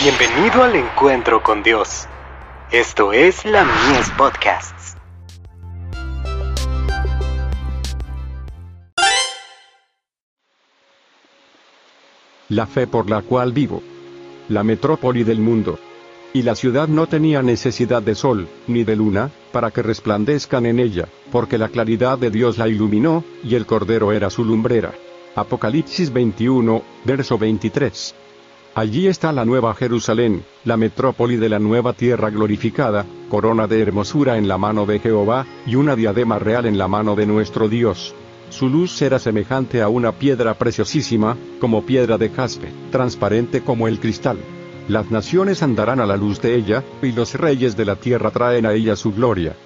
Bienvenido al encuentro con Dios. Esto es la Mies Podcasts. La fe por la cual vivo. La metrópoli del mundo. Y la ciudad no tenía necesidad de sol, ni de luna, para que resplandezcan en ella, porque la claridad de Dios la iluminó, y el Cordero era su lumbrera. Apocalipsis 21, verso 23. Allí está la nueva Jerusalén, la metrópoli de la nueva tierra glorificada, corona de hermosura en la mano de Jehová, y una diadema real en la mano de nuestro Dios. Su luz será semejante a una piedra preciosísima, como piedra de jaspe, transparente como el cristal. Las naciones andarán a la luz de ella, y los reyes de la tierra traen a ella su gloria.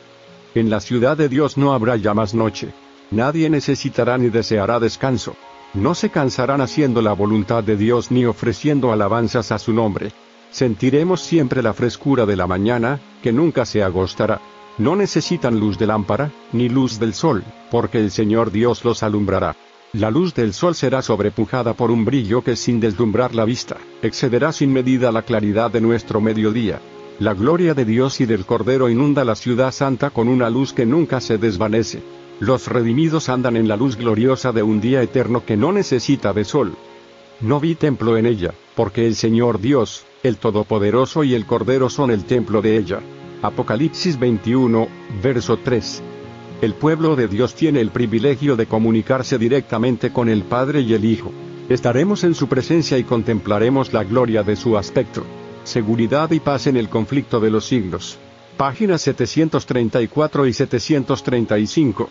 En la ciudad de Dios no habrá ya más noche. Nadie necesitará ni deseará descanso. No se cansarán haciendo la voluntad de Dios ni ofreciendo alabanzas a su nombre. Sentiremos siempre la frescura de la mañana, que nunca se agostará. No necesitan luz de lámpara, ni luz del sol, porque el Señor Dios los alumbrará. La luz del sol será sobrepujada por un brillo que sin deslumbrar la vista, excederá sin medida la claridad de nuestro mediodía. La gloria de Dios y del Cordero inunda la ciudad santa con una luz que nunca se desvanece. Los redimidos andan en la luz gloriosa de un día eterno que no necesita de sol. No vi templo en ella, porque el Señor Dios, el Todopoderoso y el Cordero son el templo de ella. Apocalipsis 21, verso 3. El pueblo de Dios tiene el privilegio de comunicarse directamente con el Padre y el Hijo. Estaremos en su presencia y contemplaremos la gloria de su aspecto. Seguridad y paz en el conflicto de los siglos. Páginas 734 y 735.